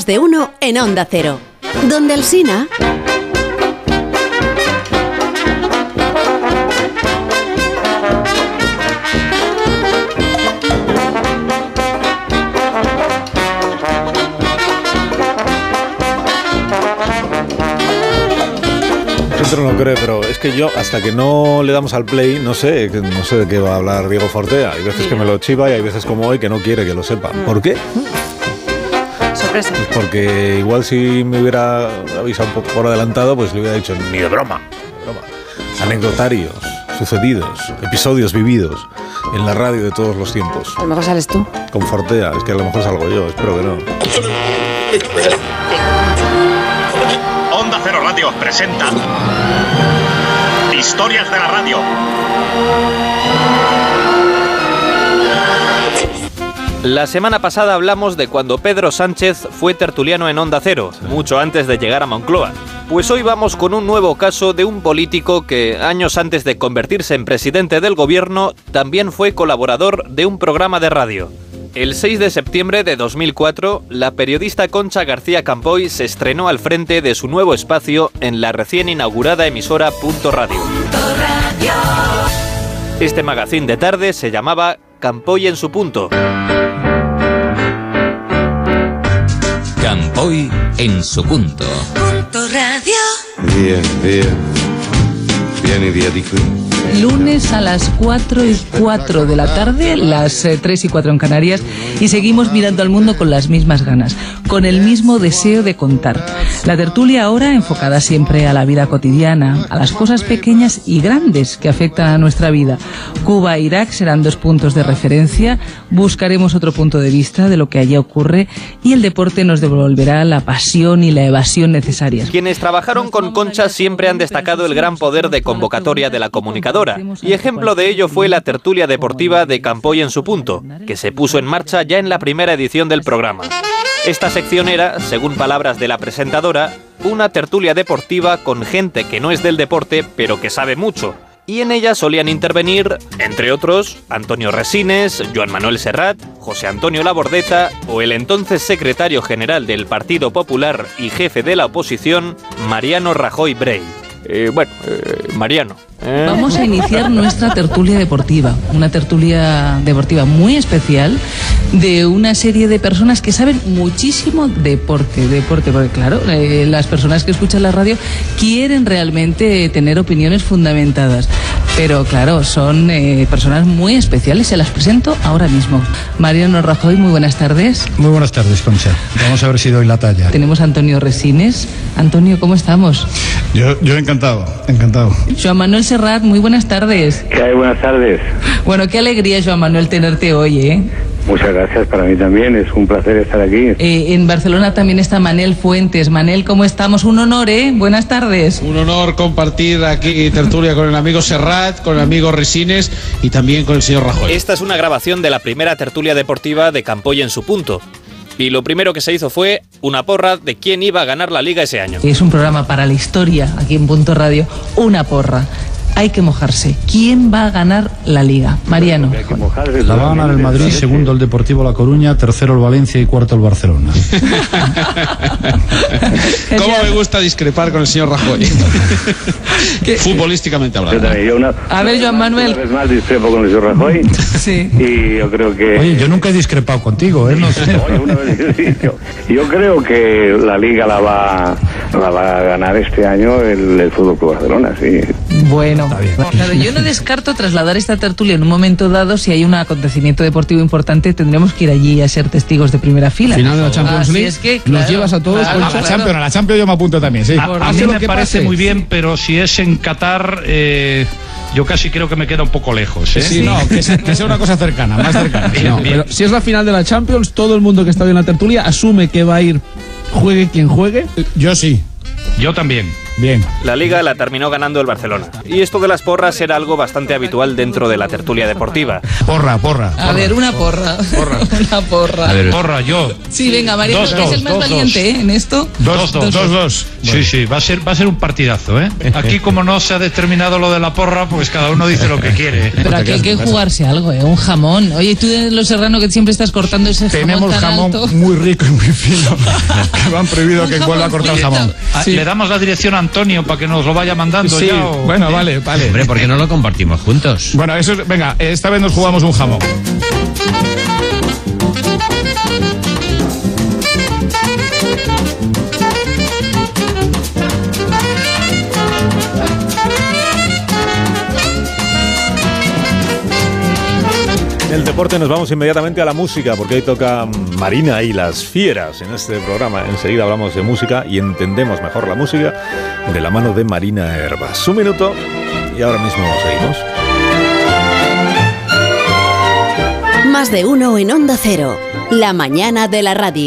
Más de uno en Onda Cero. Donde el Sina. No cree, pero es que yo hasta que no le damos al play no sé, no sé de qué va a hablar Diego Fortea. Hay veces que me lo chiva y hay veces como hoy que no quiere que lo sepa. ¿Por qué? Sorpresa. Pues porque igual si me hubiera avisado un poco por adelantado, pues le hubiera dicho ni de broma. de broma. Anecdotarios, sucedidos, episodios vividos en la radio de todos los tiempos. A lo mejor sales tú. Con Fortea, es que a lo mejor salgo yo, espero que no. Onda Cero Radio presenta Historias de la Radio. La semana pasada hablamos de cuando Pedro Sánchez fue tertuliano en Onda Cero, mucho antes de llegar a Moncloa. Pues hoy vamos con un nuevo caso de un político que, años antes de convertirse en presidente del gobierno, también fue colaborador de un programa de radio. El 6 de septiembre de 2004, la periodista Concha García Campoy se estrenó al frente de su nuevo espacio en la recién inaugurada emisora Punto Radio. Este magazín de tarde se llamaba Campoy en su punto. Campoy en su punto. Punto Radio. Via, via. Vieni via di qui. Lunes a las 4 y 4 de la tarde, las eh, 3 y 4 en Canarias, y seguimos mirando al mundo con las mismas ganas, con el mismo deseo de contar. La tertulia ahora enfocada siempre a la vida cotidiana, a las cosas pequeñas y grandes que afectan a nuestra vida. Cuba e Irak serán dos puntos de referencia, buscaremos otro punto de vista de lo que allí ocurre y el deporte nos devolverá la pasión y la evasión necesarias. Quienes trabajaron con Concha siempre han destacado el gran poder de convocatoria de la comunicadora, y ejemplo de ello fue la tertulia deportiva de Campoy en su punto, que se puso en marcha ya en la primera edición del programa. Esta sección era, según palabras de la presentadora, una tertulia deportiva con gente que no es del deporte, pero que sabe mucho. Y en ella solían intervenir, entre otros, Antonio Resines, Joan Manuel Serrat, José Antonio Labordeta o el entonces secretario general del Partido Popular y jefe de la oposición, Mariano Rajoy Brey. Eh, bueno, eh, Mariano. ¿eh? Vamos a iniciar nuestra tertulia deportiva, una tertulia deportiva muy especial de una serie de personas que saben muchísimo deporte, deporte, porque claro, eh, las personas que escuchan la radio quieren realmente tener opiniones fundamentadas, pero claro, son eh, personas muy especiales, se las presento ahora mismo. Mariano Rajoy, muy buenas tardes. Muy buenas tardes, Concha. Vamos a ver si doy la talla. Tenemos a Antonio Resines. Antonio, ¿cómo estamos? Yo, yo encantado, encantado. Joan Manuel Serrat, muy buenas tardes. ¿Qué hay? Buenas tardes. Bueno, qué alegría, Joan Manuel, tenerte hoy, ¿eh? Muchas gracias, para mí también, es un placer estar aquí. Eh, en Barcelona también está Manel Fuentes. Manel, ¿cómo estamos? Un honor, ¿eh? Buenas tardes. Un honor compartir aquí tertulia con el amigo Serrat, con el amigo Resines y también con el señor Rajoy. Esta es una grabación de la primera tertulia deportiva de Campoy en su punto. Y lo primero que se hizo fue una porra de quién iba a ganar la liga ese año. Es un programa para la historia aquí en Punto Radio. Una porra. Hay que mojarse. ¿Quién va a ganar la liga? Mariano. La va a ganar el Madrid, segundo el Deportivo La Coruña, tercero el Valencia y cuarto el Barcelona. ¿Cómo me gusta discrepar con el señor Rajoy? Futbolísticamente Yo hablando. también, yo una, A ver, Joan Manuel. Una vez más discrepo con el señor Rajoy Sí. y yo creo que... Oye, yo nunca he discrepado contigo, ¿eh? No sé. Oye, una vez sí, yo, yo creo que la liga la va, la va a ganar este año el, el Fútbol Club Barcelona, sí. Bueno, claro, yo no descarto trasladar esta tertulia en un momento dado. Si hay un acontecimiento deportivo importante, tendremos que ir allí a ser testigos de primera fila. Final de la Champions League, es que, nos llevas a todos. claro, claro. Champions, a la Champions yo me apunto también, sí. A, mí me parece pase. muy bien, pero si es en Qatar, eh, yo casi creo que me queda un poco lejos. ¿eh? Sí, no, que sea, que sea una cosa cercana, más cercana. Bien, No, bien. pero Si es la final de la Champions, todo el mundo que está hoy en la tertulia asume que va a ir, juegue quien juegue. yo sí. Yo también. Bien. La liga la terminó ganando el Barcelona. Y esto de las porras era algo bastante habitual dentro de la tertulia deportiva. Porra, porra. A ver, una porra. una porra. A ver, porra, yo. Sí, venga, Mariano, Dos, que es el más dos, valiente dos. ¿eh? en esto. Dos, dos, dos, dos. Sí, sí, va a ser, va a ser un partidazo, ¿eh? Aquí como no se ha determinado lo de la porra, pues cada uno dice lo que quiere. Pero aquí hay que jugarse algo, ¿eh? Un jamón. Oye, tú de los serrano que siempre estás cortando ese jamón Tenemos tan jamón alto. muy rico y muy fino. que me han prohibido que vuelva a cortar jamón. Ah, Le damos la dirección a Antonio para que nos lo vaya mandando Sí, ya. o- bueno, vale, vale. Hombre, ¿por qué no lo compartimos juntos? Bueno, eso es, venga, esta vez nos jugamos un jamón. Del deporte nos vamos inmediatamente a la música, porque hoy toca Marina y las fieras en este programa. Enseguida hablamos de música y entendemos mejor la música de la mano de Marina Herbas. Un minuto y ahora mismo seguimos. Más de uno en Onda Cero. La mañana de la radio.